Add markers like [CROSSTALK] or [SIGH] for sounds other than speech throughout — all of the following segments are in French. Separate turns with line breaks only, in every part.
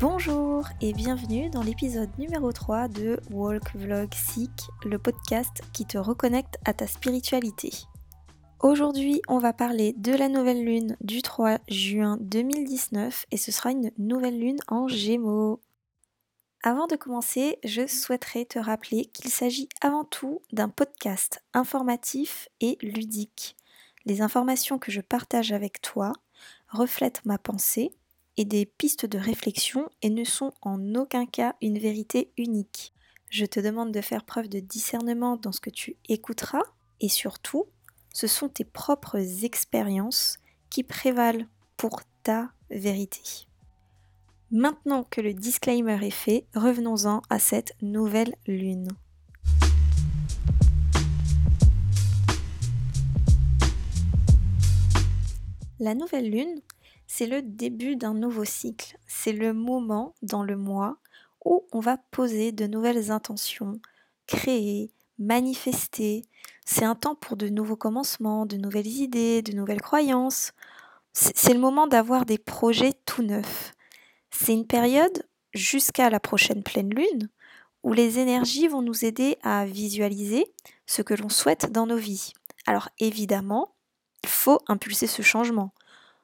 Bonjour et bienvenue dans l'épisode numéro 3 de Walk Vlog Seek, le podcast qui te reconnecte à ta spiritualité. Aujourd'hui, on va parler de la nouvelle lune du 3 juin 2019 et ce sera une nouvelle lune en Gémeaux. Avant de commencer, je souhaiterais te rappeler qu'il s'agit avant tout d'un podcast informatif et ludique. Les informations que je partage avec toi reflètent ma pensée et des pistes de réflexion et ne sont en aucun cas une vérité unique. Je te demande de faire preuve de discernement dans ce que tu écouteras et surtout ce sont tes propres expériences qui prévalent pour ta vérité. Maintenant que le disclaimer est fait, revenons-en à cette nouvelle lune. La nouvelle lune, c'est le début d'un nouveau cycle. C'est le moment dans le mois où on va poser de nouvelles intentions, créer, manifester. C'est un temps pour de nouveaux commencements, de nouvelles idées, de nouvelles croyances. C'est le moment d'avoir des projets tout neufs. C'est une période jusqu'à la prochaine pleine lune où les énergies vont nous aider à visualiser ce que l'on souhaite dans nos vies. Alors évidemment, il faut impulser ce changement.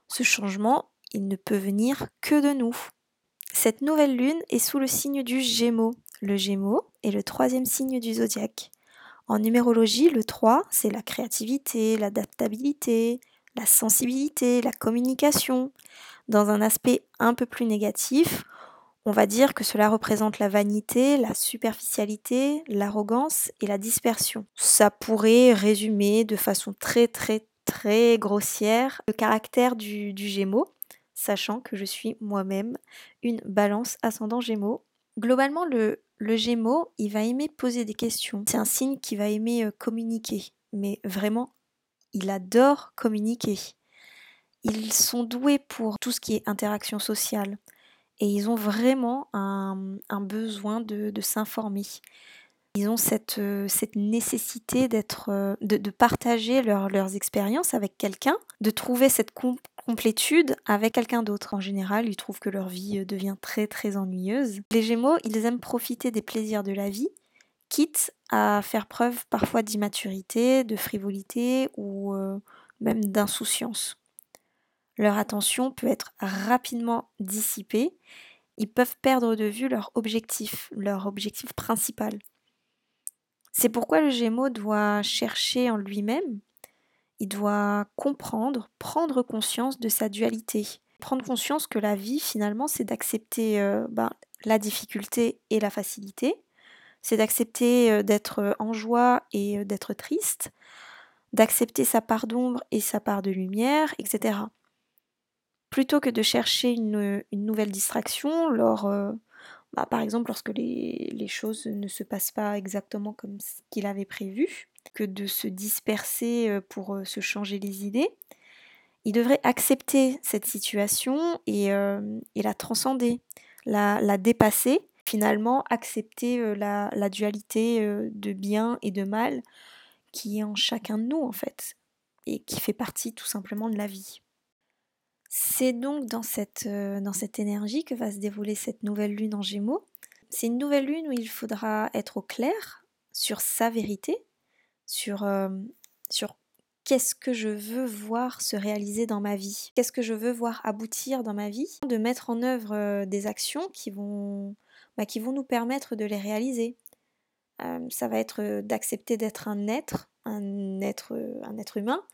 Ce changement, il ne peut venir que de nous. Cette nouvelle lune est sous le signe du Gémeaux. Le Gémeaux est le troisième signe du zodiaque. En numérologie, le 3, c'est la créativité, l'adaptabilité, la sensibilité, la communication. Dans un aspect un peu plus négatif, on va dire que cela représente la vanité, la superficialité, l'arrogance et la dispersion. Ça pourrait résumer de façon très très très grossière le caractère du, du Gémeaux, sachant que je suis moi-même une balance ascendant Gémeaux. Globalement, le, le Gémeaux, il va aimer poser des questions. C'est un signe qui va aimer communiquer, mais vraiment, il adore communiquer. Ils sont doués pour tout ce qui est interaction sociale et ils ont vraiment un, besoin de, s'informer. Ils ont cette, cette nécessité d'être, de, partager leurs expériences avec quelqu'un, de trouver cette complétude avec quelqu'un d'autre. En général, ils trouvent que leur vie euh, devient très très ennuyeuse. Les Gémeaux, ils aiment profiter des plaisirs de la vie, quitte à faire preuve parfois d'immaturité, de frivolité ou euh, même d'insouciance. Leur attention peut être rapidement dissipée. Ils peuvent perdre de vue leur objectif, leur objectif principal. C'est pourquoi le Gémeaux doit chercher en lui-même il doit comprendre, prendre conscience de sa dualité. Prendre conscience que la vie, finalement, c'est d'accepter euh, ben, la difficulté et la facilité. C'est d'accepter euh, d'être euh, en joie et d'être triste. D'accepter sa part d'ombre et sa part de lumière, etc. Plutôt que de chercher une, nouvelle distraction, lors, bah, par exemple lorsque les, choses ne se passent pas exactement comme ce qu'il avait prévu, que de se disperser pour se changer les idées. Il devrait accepter cette situation et, la transcender, la, dépasser, finalement accepter la, la, dualité de bien et de mal qui est en chacun de nous en fait et qui fait partie tout simplement de la vie. C'est donc dans cette, dans cette énergie que va se dérouler cette nouvelle lune en gémeaux. C'est une nouvelle lune où il faudra être au clair sur sa vérité, sur, sur qu'est-ce que je veux voir se réaliser dans ma vie, qu'est-ce que je veux voir aboutir dans ma vie, de mettre en œuvre des actions qui vont, bah, qui vont nous permettre de les réaliser. ça va être d'accepter d'être un être, un être, un être humain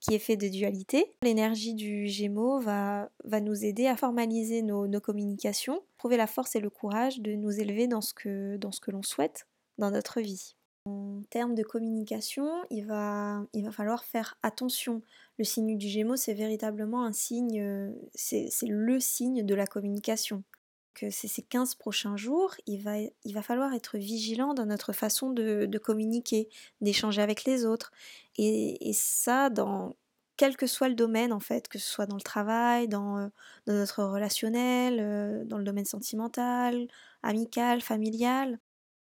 qui est fait de dualité. L'énergie du Gémeaux va, va nous aider à formaliser nos, nos, communications, trouver la force et le courage de nous élever dans ce que, dans ce que l'on souhaite dans notre vie. En termes de communication, il va, il va falloir faire attention. Le signe du Gémeaux, c'est véritablement un signe, euh, c'est le signe de la communication. Ces 15 prochains jours, il va, il va falloir être vigilant dans notre façon de, communiquer, d'échanger avec les autres. Et, ça, dans quel que soit le domaine en fait, que ce soit dans le travail, dans, euh, dans notre relationnel, euh, dans le domaine sentimental, amical, familial.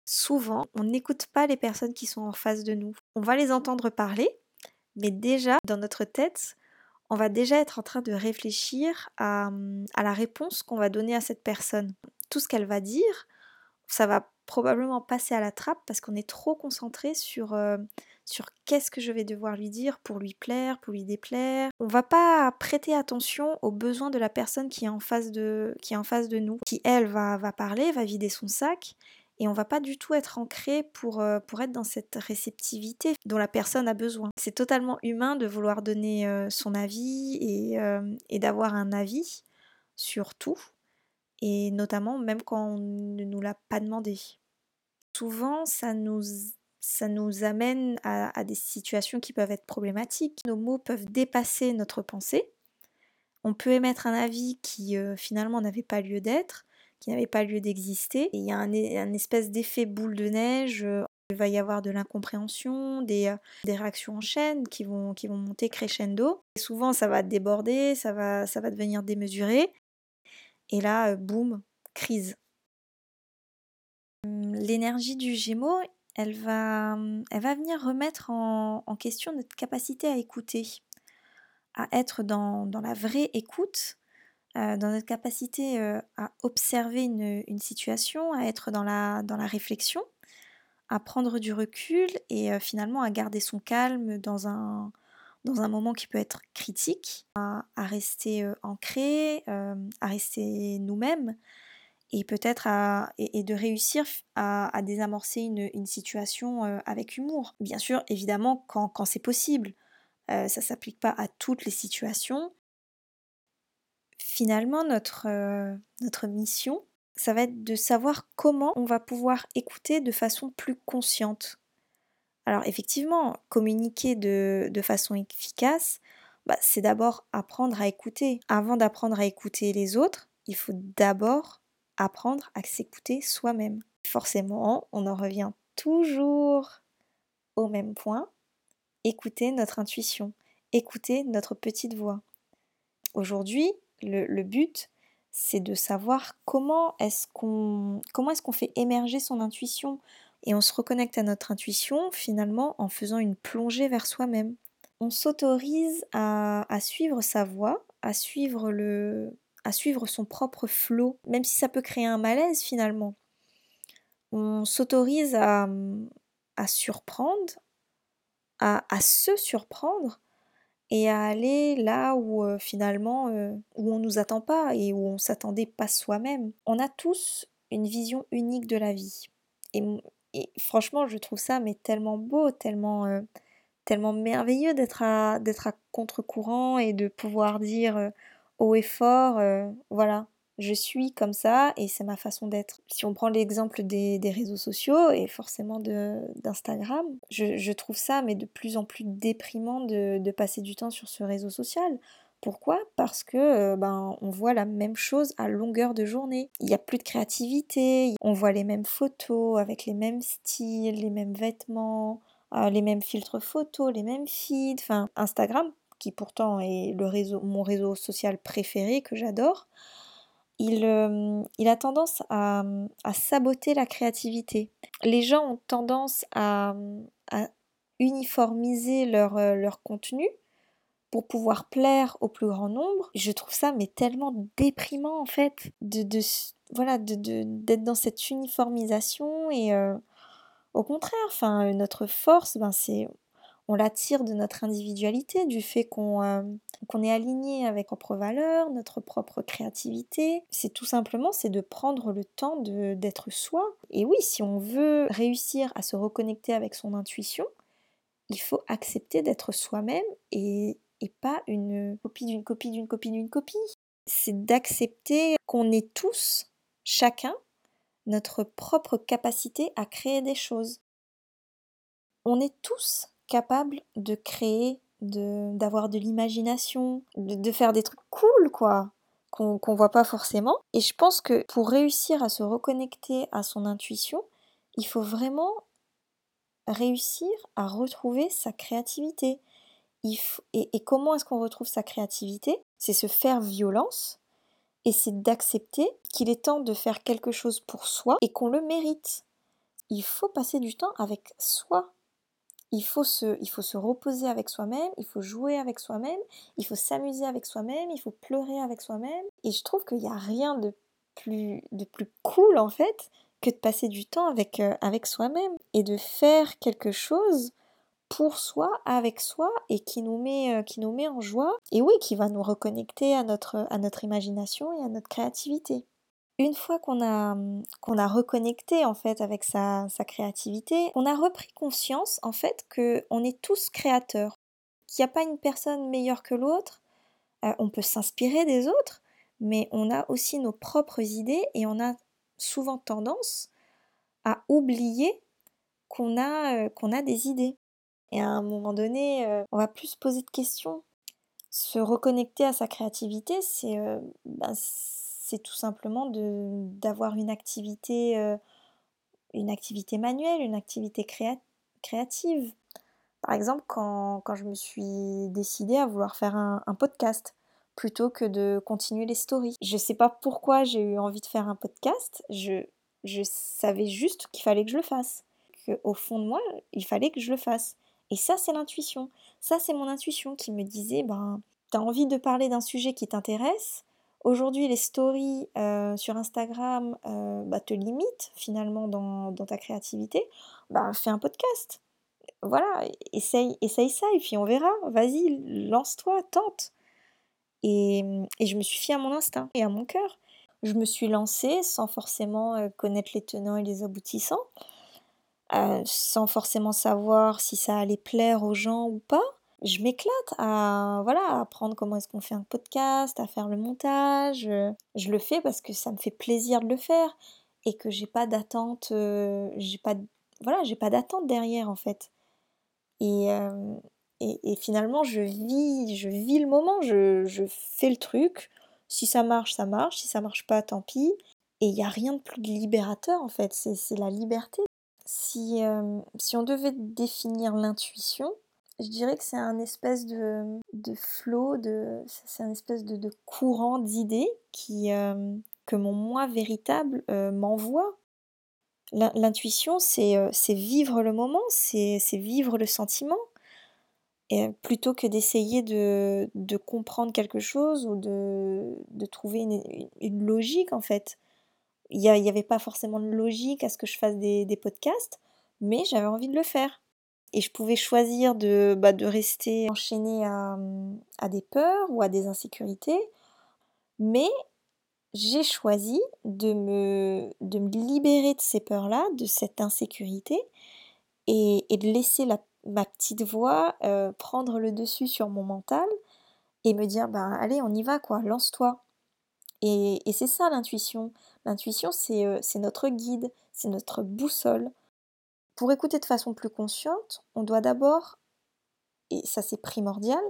Souvent, on n'écoute pas les personnes qui sont en face de nous. On va les entendre parler, mais déjà, dans notre tête, on va déjà être en train de réfléchir à, à la réponse qu'on va donner à cette personne. Tout ce qu'elle va dire, ça va probablement passer à la trappe parce qu'on est trop concentré sur, euh, sur qu'est-ce que je vais devoir lui dire pour lui plaire, pour lui déplaire. On va pas prêter attention aux besoins de la personne qui est en face de, en face de nous, qui elle va, va parler, va vider son sac. Et on va pas du tout être ancré pour, euh, pour être dans cette réceptivité dont la personne a besoin. C'est totalement humain de vouloir donner euh, son avis et, et d'avoir un avis sur tout et notamment même quand on ne nous l'a pas demandé. Souvent, ça nous, ça nous amène à, des situations qui peuvent être problématiques. Nos mots peuvent dépasser notre pensée. On peut émettre un avis qui euh, finalement n'avait pas lieu d'être, n'avait pas lieu d'exister. il y a un, espèce d'effet boule de neige. Euh, il va y avoir de l'incompréhension, des, euh, des, réactions en chaîne qui vont, qui vont monter crescendo. Et souvent, ça va déborder, ça va, ça va devenir démesuré. Et là, boum, crise. Mmh, l'énergie du Gémeaux, elle va, mmh, elle va venir remettre en, question notre capacité à écouter, à être dans, la vraie écoute, dans notre capacité à observer une, situation, à être dans la, dans la réflexion, à prendre du recul et finalement à garder son calme dans un, dans un moment qui peut être critique, à, rester euh, ancré, euh, à rester nous-mêmes et peut-être à, et, de réussir à, désamorcer une, situation euh, avec humour. Bien sûr, évidemment, quand, c'est possible. ça ne s'applique pas à toutes les situations. Finalement, notre, notre mission, ça va être de savoir comment on va pouvoir écouter de façon plus consciente. Alors effectivement, communiquer de, façon efficace, bah, c'est d'abord apprendre à écouter. Avant d'apprendre à écouter les autres, il faut d'abord apprendre à s'écouter soi-même. Forcément, on en revient toujours au même point, écouter notre intuition, écouter notre petite voix. Aujourd'hui, le, but, c'est de savoir comment est-ce qu'on fait émerger son intuition et on se reconnecte à notre intuition finalement en faisant une plongée vers soi-même. On s'autorise à, suivre sa voix, à suivre, le, à suivre son propre flot, même si ça peut créer un malaise finalement. On s'autorise à, surprendre, à, se surprendre et à aller là où finalement euh, où on nous attend pas et où on s'attendait pas soi-même. On a tous une vision unique de la vie. Et franchement, je trouve ça mais tellement beau, tellement, tellement merveilleux d'être à, d'être à contre-courant et de pouvoir dire haut et fort, voilà, je suis comme ça et c'est ma façon d'être. Si on prend l'exemple des, réseaux sociaux et forcément d'Instagram, je, trouve ça mais de plus en plus déprimant de, passer du temps sur ce réseau social. Pourquoi? Parce que euh, ben, on voit la même chose à longueur de journée. Il n'y a plus de créativité, on voit les mêmes photos avec les mêmes styles, les mêmes vêtements, euh, les mêmes filtres photos, les mêmes feeds. Instagram, qui pourtant est le réseau, mon réseau social préféré que j'adore, il, euh, il, a tendance à, saboter la créativité. Les gens ont tendance à, uniformiser leur, leur contenu pour pouvoir plaire au plus grand nombre. Je trouve ça mais tellement déprimant en fait de, voilà d'être dans cette uniformisation et euh, au contraire, enfin notre force, ben c'est on l'attire de notre individualité, du fait qu'on euh, est aligné avec nos propres valeurs, notre propre créativité. C'est tout simplement c'est de prendre le temps d'être soi. Et oui, si on veut réussir à se reconnecter avec son intuition, il faut accepter d'être soi-même et et pas une copie d'une copie d'une copie d'une copie. C'est d'accepter qu'on est tous, chacun, notre propre capacité à créer des choses. On est tous capables de créer, d'avoir de, l'imagination, de, faire des trucs cool, quoi, qu'on ne voit pas forcément. Et je pense que pour réussir à se reconnecter à son intuition, il faut vraiment réussir à retrouver sa créativité et, comment est-ce qu'on retrouve sa créativité? C'est se faire violence et c'est d'accepter qu'il est temps de faire quelque chose pour soi et qu'on le mérite. Il faut passer du temps avec soi. Il faut se, il faut se reposer avec soi-même, il faut jouer avec soi-même, il faut s'amuser avec soi-même, il faut pleurer avec soi-même. Et je trouve qu'il n'y a rien de plus, de plus cool en fait que de passer du temps avec, euh, avec soi-même et de faire quelque chose pour soi, avec soi, et qui nous met, euh, qui nous met en joie, et oui, qui va nous reconnecter à notre, à notre imagination et à notre créativité. Une fois qu'on a, qu'on a reconnecté en fait avec sa, sa créativité, on a repris conscience en fait qu'on est tous créateurs, qu'il n'y a pas une personne meilleure que l'autre, euh, on peut s'inspirer des autres, mais on a aussi nos propres idées et on a souvent tendance à oublier qu'on a, euh, qu'on a des idées. Et à un moment donné, euh, on va plus se poser de questions. Se reconnecter à sa créativité, c'est euh, ben, tout simplement d'avoir une activité, euh, une activité manuelle, une activité créative. Par exemple, quand, quand, je me suis décidée à vouloir faire un, un podcast plutôt que de continuer les stories. Je ne sais pas pourquoi j'ai eu envie de faire un podcast, je, je savais juste qu'il fallait que je le fasse. Qu'au fond de moi, il fallait que je le fasse. Et ça, c'est l'intuition. Ça, c'est mon intuition qui me disait, ben, t'as envie de parler d'un sujet qui t'intéresse. Aujourd'hui, les stories euh, sur Instagram euh, bah, te limitent finalement dans, ta créativité. Ben, fais un podcast. Voilà, essaye, essaye ça et puis on verra. Vas-y, lance-toi, tente. Et, je me suis fiée à mon instinct et à mon cœur. Je me suis lancée sans forcément euh, connaître les tenants et les aboutissants. Sans forcément savoir si ça allait plaire aux gens ou pas. Je m'éclate à voilà apprendre comment est-ce qu'on fait un podcast, à faire le montage. Je le fais parce que ça me fait plaisir de le faire et que j'ai pas d'attente, euh, j'ai pas voilà j'ai pas d'attente derrière en fait. Euh, et, et, finalement je vis je vis le moment, je, je fais le truc. Si ça marche, ça marche. Si ça marche pas, tant pis. Et il n'y a rien de plus libérateur en fait, c'est la liberté si, euh, si on devait définir l'intuition, je dirais que c'est un espèce de, de flot, de, c'est un espèce de, de courant d'idées qui, euh, que mon moi véritable euh, m'envoie. L'intuition, c'est vivre le moment, c'est vivre le sentiment. Et plutôt que d'essayer de, de, comprendre quelque chose ou de, de trouver une, une, logique en fait il n'y avait pas forcément de logique à ce que je fasse des, podcasts, mais j'avais envie de le faire. Et je pouvais choisir de, bah, rester enchaînée à, à, des peurs ou à des insécurités, mais j'ai choisi de me, libérer de ces peurs-là, de cette insécurité, et, de laisser la, ma petite voix euh, prendre le dessus sur mon mental et me dire, ben allez, on y va, quoi, lance-toi. Et, et c'est ça l'intuition. L'intuition, euh, c'est notre guide, c'est notre boussole. Pour écouter de façon plus consciente, on doit d'abord, et ça c'est primordial,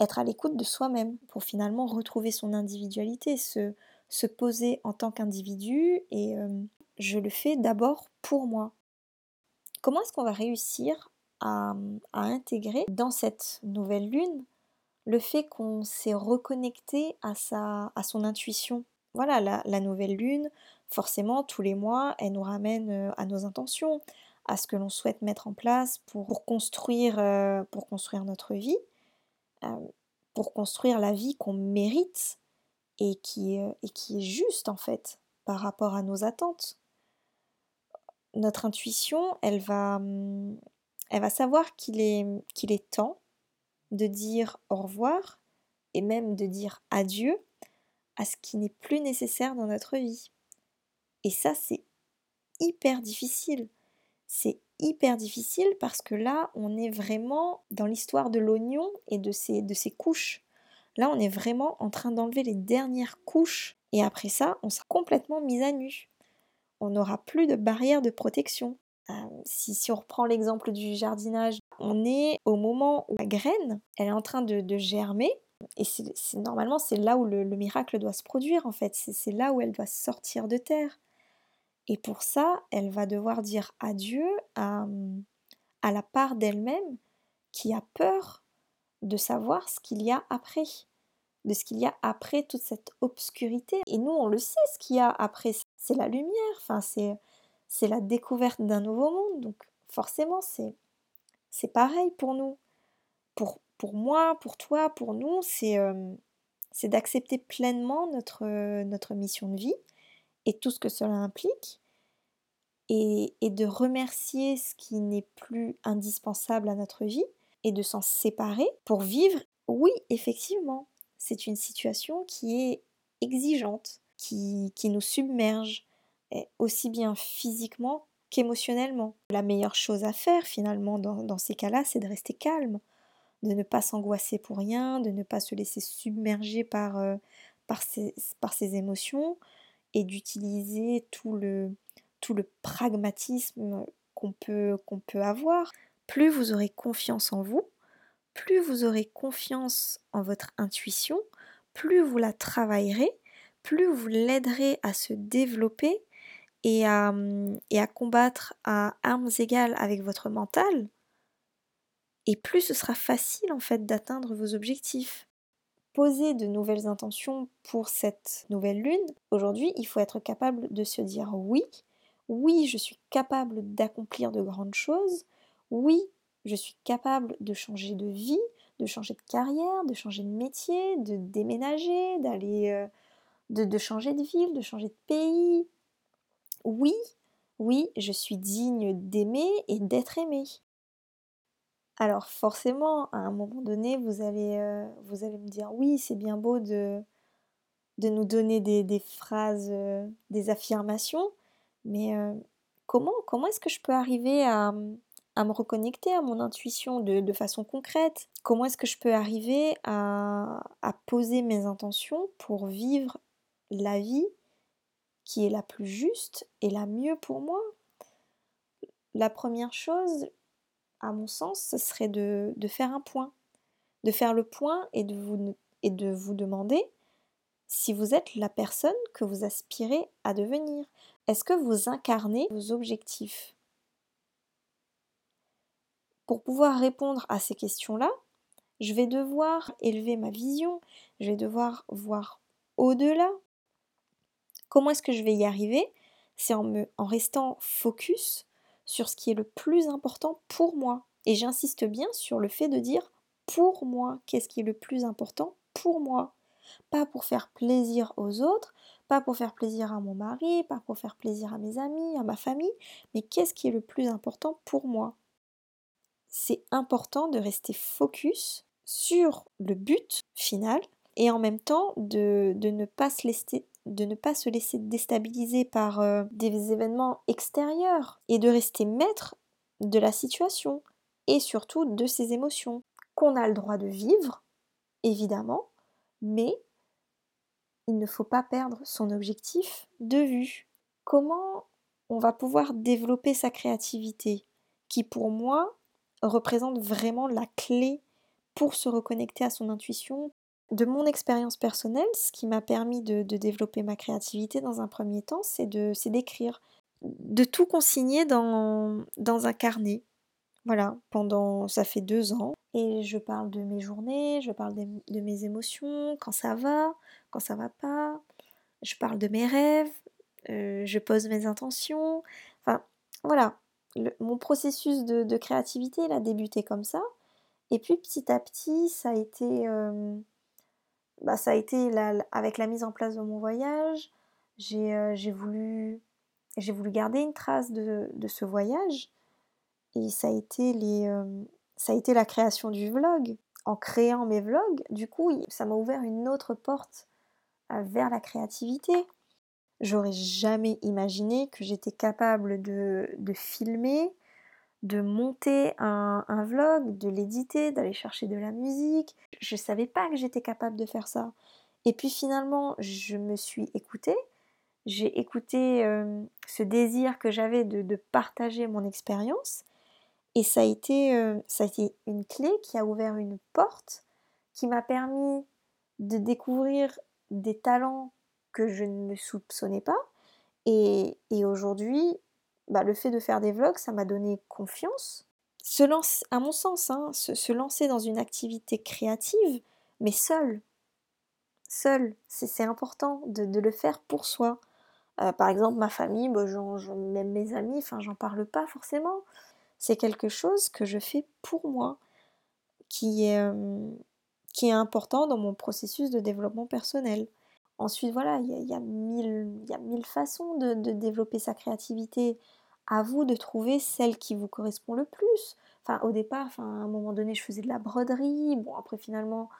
être à l'écoute de soi-même pour finalement retrouver son individualité, se, se poser en tant qu'individu et euh, je le fais d'abord pour moi. Comment est-ce qu'on va réussir à, à, intégrer dans cette nouvelle lune le fait qu'on s'est reconnecté à, sa, à son intuition? Voilà, la, nouvelle lune, forcément, tous les mois, elle nous ramène euh, à nos intentions, à ce que l'on souhaite mettre en place pour, construire, euh, pour construire notre vie, euh, pour construire la vie qu'on mérite et qui, et qui est juste en fait par rapport à nos attentes. Notre intuition, elle va, hum, elle va savoir qu'il est, qu'il est temps de dire au revoir et même de dire adieu à ce qui n'est plus nécessaire dans notre vie. Et ça, c'est hyper difficile. C'est hyper difficile parce que là, on est vraiment dans l'histoire de l'oignon et de ses, de ses couches. Là, on est vraiment en train d'enlever les dernières couches. Et après ça, on sera complètement mis à nu. On n'aura plus de barrière de protection. Euh, si, si, on reprend l'exemple du jardinage, on est au moment où la graine, elle est en train de, germer, et c'est, normalement, c'est là où le, miracle doit se produire, en fait. C'est, là où elle doit sortir de terre. Et pour ça, elle va devoir dire adieu à, la part d'elle-même qui a peur de savoir ce qu'il y a après, de ce qu'il y a après toute cette obscurité. Et nous, on le sait, ce qu'il y a après, c'est la lumière, enfin, c'est, la découverte d'un nouveau monde. Donc forcément, c'est, pareil pour nous. Pour, pour moi, pour toi, pour nous, c'est, euh, d'accepter pleinement notre, notre mission de vie et tout ce que cela implique. Et, de remercier ce qui n'est plus indispensable à notre vie et de s'en séparer pour vivre. Oui, effectivement, c'est une situation qui est exigeante, qui, qui nous submerge, aussi bien physiquement qu'émotionnellement. La meilleure chose à faire finalement dans, dans ces cas-là, c'est de rester calme, de ne pas s'angoisser pour rien, de ne pas se laisser submerger par, euh, par, ses, par ses émotions et d'utiliser tout le, pragmatisme qu'on peut, qu'on peut avoir. Plus vous aurez confiance en vous, plus vous aurez confiance en votre intuition, plus vous la travaillerez, plus vous l'aiderez à se développer et à, et à combattre à armes égales avec votre mental, et plus ce sera facile en fait d'atteindre vos objectifs. Poser de nouvelles intentions pour cette nouvelle lune, aujourd'hui il faut être capable de se dire oui, oui je suis capable d'accomplir de grandes choses, oui je suis capable de changer de vie, de changer de carrière, de changer de métier, de déménager, d'aller, euh, de, de changer de ville, de changer de pays. Oui, oui, je suis digne d'aimer et d'être aimé. Alors forcément, à un moment donné, vous allez, euh, vous allez me dire oui, c'est bien beau de, nous donner des, phrases, euh, des affirmations, mais comment, comment est-ce que je peux arriver à me reconnecter à mon intuition de, façon concrète? Comment est-ce que je peux arriver à, poser mes intentions pour vivre la vie qui est la plus juste et la mieux pour moi? La première chose, à mon sens, ce serait de, faire un point. De faire le point et de vous, et de vous demander si vous êtes la personne que vous aspirez à devenir. Est-ce que vous incarnez vos objectifs? Pour pouvoir répondre à ces questions-là, je vais devoir élever ma vision, je vais devoir voir au-delà. Comment est-ce que je vais y arriver? C'est en, en restant focus sur ce qui est le plus important pour moi. Et j'insiste bien sur le fait de dire pour moi, qu'est-ce qui est le plus important pour moi. Pas pour faire plaisir aux autres, pas pour faire plaisir à mon mari, pas pour faire plaisir à mes amis, à ma famille, mais qu'est-ce qui est le plus important pour moi c'est important de rester focus sur le but final et en même temps de, ne, pas se laisser, de ne pas se laisser déstabiliser par euh, des événements extérieurs et de rester maître de la situation et surtout de ses émotions qu'on a le droit de vivre, évidemment, mais il ne faut pas perdre son objectif de vue. Comment on va pouvoir développer sa créativité qui pour moi représente vraiment la clé pour se reconnecter à son intuition. De mon expérience personnelle, ce qui m'a permis de, développer ma créativité dans un premier temps, c'est d'écrire, de, tout consigner dans, dans un carnet. Voilà, pendant, ça fait deux ans. Et je parle de mes journées, je parle de, mes émotions, quand ça va, quand ça va pas. Je parle de mes rêves, euh, je pose mes intentions. Enfin, voilà, mon processus de, créativité, il a débuté comme ça. Et puis petit à petit, ça a été, euh, bah, ça a été avec la mise en place de mon voyage. J'ai euh, voulu, voulu garder une trace de, ce voyage. Et ça a, été euh, ça a été la création du vlog. En créant mes vlogs, du coup, ça m'a ouvert une autre porte vers la créativité. J'aurais jamais imaginé que j'étais capable de, filmer, de monter un, vlog, de l'éditer, d'aller chercher de la musique. Je ne savais pas que j'étais capable de faire ça. Et puis finalement, je me suis écoutée. J'ai écouté euh, ce désir que j'avais de, partager mon expérience. Et ça a, été, euh, ça a été une clé qui a ouvert une porte, qui m'a permis de découvrir des talents que je ne me soupçonnais pas. Et, aujourd'hui, bah, le fait de faire des vlogs, ça m'a donné confiance. se lance, à mon sens, hein, se, lancer dans une activité créative, mais seul. Seul, c'est important de, le faire pour soi. Euh, par exemple, ma famille, bah, même mes amis, enfin, j'en parle pas forcément. C'est quelque chose que je fais pour moi, qui est, euh, qui est important dans mon processus de développement personnel. Ensuite, voilà, il y, a, mille façons de, développer sa créativité. À vous de trouver celle qui vous correspond le plus. Enfin, au départ, enfin, à un moment donné, je faisais de la broderie. Bon, après, finalement,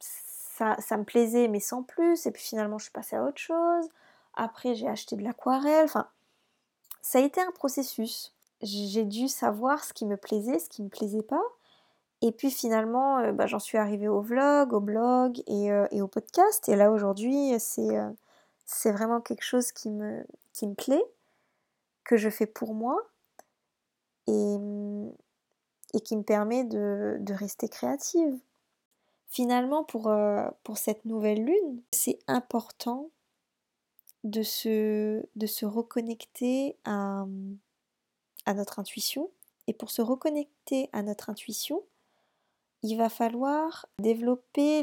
ça, ça me plaisait, mais sans plus. Et puis, finalement, je suis passée à autre chose. Après, j'ai acheté de l'aquarelle. Enfin, ça a été un processus. J'ai dû savoir ce qui me plaisait, ce qui ne me plaisait pas. Et puis finalement, euh, bah, j'en suis arrivée au vlog, au blog euh, et, au podcast. Et là aujourd'hui, c'est euh, c'est vraiment quelque chose qui me, qui me plaît, que je fais pour moi et, et qui me permet de, rester créative. Finalement, pour, pour cette nouvelle lune, c'est important de se, reconnecter à, à notre intuition. Et pour se reconnecter à notre intuition, il va falloir développer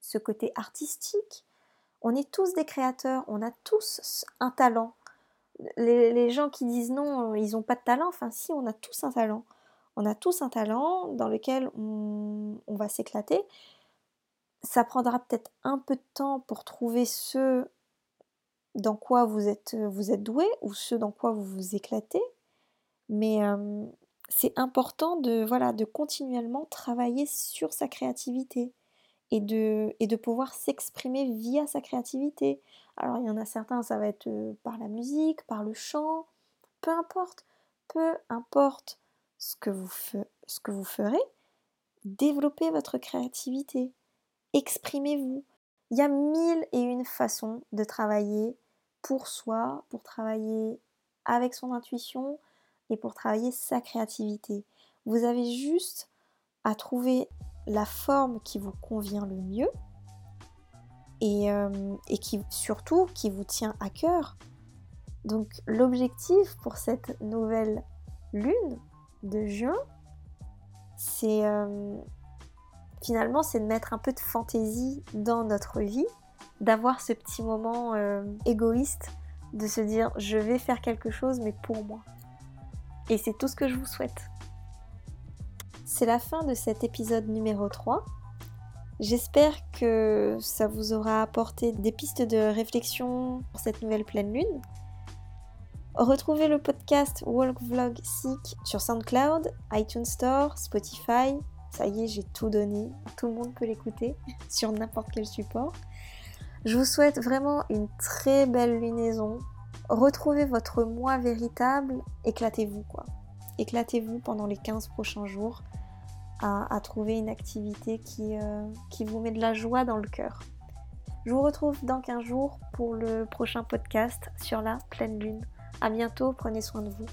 ce côté artistique. On est tous des créateurs, on a tous un talent. Les, gens qui disent non, ils n'ont pas de talent, enfin si, on a tous un talent. On a tous un talent dans lequel on, va s'éclater. Ça prendra peut-être un peu de temps pour trouver ce dans quoi vous êtes, êtes doué ou ce dans quoi vous vous éclatez. Mais euh, c'est important de, voilà, de continuellement travailler sur sa créativité et de, et de pouvoir s'exprimer via sa créativité. Alors il y en a certains, ça va être euh, par la musique, par le chant, peu importe, peu importe ce que vous, ce que vous ferez, développez votre créativité, exprimez-vous. Il y a mille et une façons de travailler pour soi, pour travailler avec son intuition, et pour travailler sa créativité. Vous avez juste à trouver la forme qui vous convient le mieux et, euh, et qui surtout qui vous tient à cœur. Donc l'objectif pour cette nouvelle lune de juin, c'est euh, finalement c'est de mettre un peu de fantaisie dans notre vie, d'avoir ce petit moment euh, égoïste de se dire je vais faire quelque chose mais pour moi. Et c'est tout ce que je vous souhaite. C'est la fin de cet épisode numéro 3. J'espère que ça vous aura apporté des pistes de réflexion pour cette nouvelle pleine lune. Retrouvez le podcast Walk Vlog Seek sur SoundCloud, iTunes Store, Spotify. Ça y est, j'ai tout donné. Tout le monde peut l'écouter [LAUGHS] sur n'importe quel support. Je vous souhaite vraiment une très belle lunaison retrouvez votre moi véritable, éclatez-vous quoi. Éclatez-vous pendant les 15 prochains jours à, trouver une activité qui, euh, qui vous met de la joie dans le cœur. Je vous retrouve dans 15 jours pour le prochain podcast sur la pleine lune. A bientôt, prenez soin de vous.